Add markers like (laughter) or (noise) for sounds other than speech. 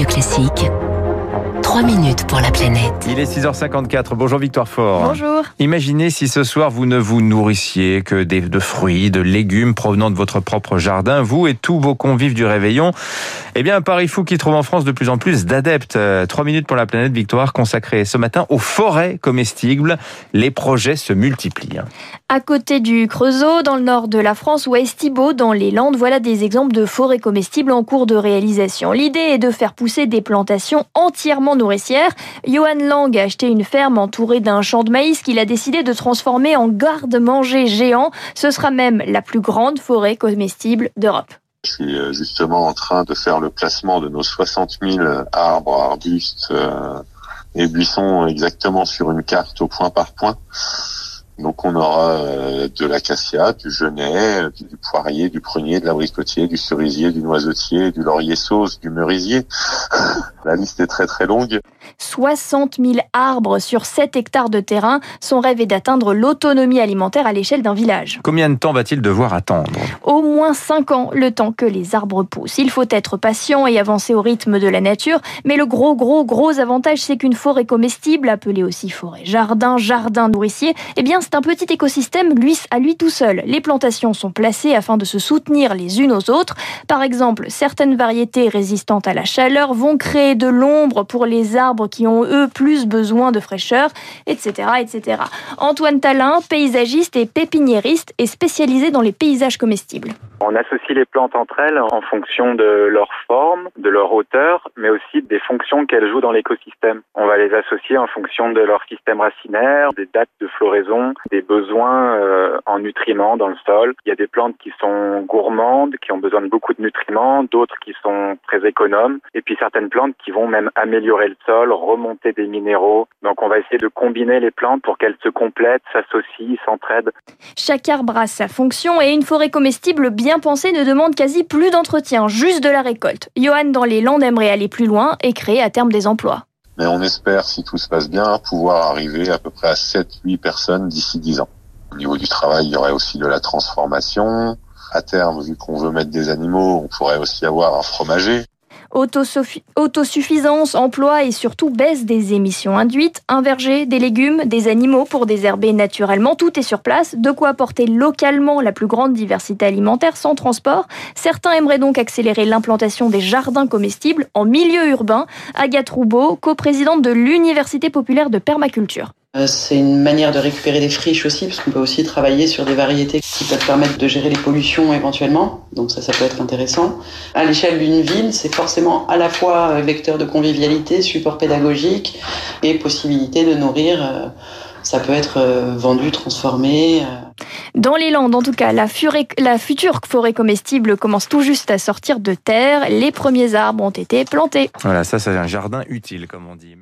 Radio Classique. 3 minutes pour la planète. Il est 6h54. Bonjour Victoire Fort. Bonjour. Imaginez si ce soir vous ne vous nourrissiez que des, de fruits, de légumes provenant de votre propre jardin, vous et tous vos convives du réveillon. Eh bien, un pari fou qui trouve en France de plus en plus d'adeptes. 3 euh, minutes pour la planète Victoire consacrée ce matin aux forêts comestibles. Les projets se multiplient. Hein. À côté du Creusot, dans le nord de la France, ou à Estibeau, dans les Landes, voilà des exemples de forêts comestibles en cours de réalisation. L'idée est de faire pousser des plantations entièrement nourricière. Johan Lang a acheté une ferme entourée d'un champ de maïs qu'il a décidé de transformer en garde-manger géant. Ce sera même la plus grande forêt comestible d'Europe. Je suis euh, justement en train de faire le placement de nos 60 000 arbres, arbustes euh, et buissons exactement sur une carte au point par point. Donc on aura euh, de l'acacia, du genêt, du poirier, du prunier, de l'abricotier, du cerisier, du noisetier, du laurier sauce, du merisier. (laughs) La liste est très très longue. 60 000 arbres sur 7 hectares de terrain. Son rêve est d'atteindre l'autonomie alimentaire à l'échelle d'un village. Combien de temps va-t-il devoir attendre? Au moins 5 ans, le temps que les arbres poussent. Il faut être patient et avancer au rythme de la nature. Mais le gros, gros, gros avantage, c'est qu'une forêt comestible, appelée aussi forêt jardin, jardin nourricier, eh bien, c'est un petit écosystème, lui, à lui tout seul. Les plantations sont placées afin de se soutenir les unes aux autres. Par exemple, certaines variétés résistantes à la chaleur vont créer de l'ombre pour les arbres qui ont eux plus besoin de fraîcheur, etc., etc. Antoine Talin, paysagiste et pépiniériste, est spécialisé dans les paysages comestibles. On associe les plantes entre elles en fonction de leur forme, de leur hauteur, mais aussi des fonctions qu'elles jouent dans l'écosystème. On va les associer en fonction de leur système racinaire, des dates de floraison, des besoins euh, en nutriments dans le sol. Il y a des plantes qui sont gourmandes, qui ont besoin de beaucoup de nutriments, d'autres qui sont très économes, et puis certaines plantes qui vont même améliorer le sol, remonter des minéraux. Donc on va essayer de combiner les plantes pour qu'elles se complètent, s'associent, s'entraident. Chaque arbre a sa fonction et une forêt comestible bien bien pensé ne demande quasi plus d'entretien, juste de la récolte. Johan dans les Landes aimerait aller plus loin et créer à terme des emplois. Mais on espère, si tout se passe bien, pouvoir arriver à peu près à 7-8 personnes d'ici 10 ans. Au niveau du travail, il y aurait aussi de la transformation. À terme, vu qu'on veut mettre des animaux, on pourrait aussi avoir un fromager autosuffisance, emploi et surtout baisse des émissions induites, un verger, des légumes, des animaux pour désherber naturellement, tout est sur place, de quoi apporter localement la plus grande diversité alimentaire sans transport. Certains aimeraient donc accélérer l'implantation des jardins comestibles en milieu urbain. Agathe Roubaud, coprésidente de l'Université populaire de permaculture. Euh, c'est une manière de récupérer des friches aussi, parce qu'on peut aussi travailler sur des variétés qui peuvent permettre de gérer les pollutions éventuellement. Donc ça, ça peut être intéressant. À l'échelle d'une ville, c'est forcément à la fois vecteur de convivialité, support pédagogique et possibilité de nourrir. Euh, ça peut être euh, vendu, transformé. Dans les Landes, en tout cas, la, la, future forêt comestible commence tout juste à sortir de terre. Les premiers arbres ont été plantés. Voilà, ça c'est un jardin utile, comme on dit.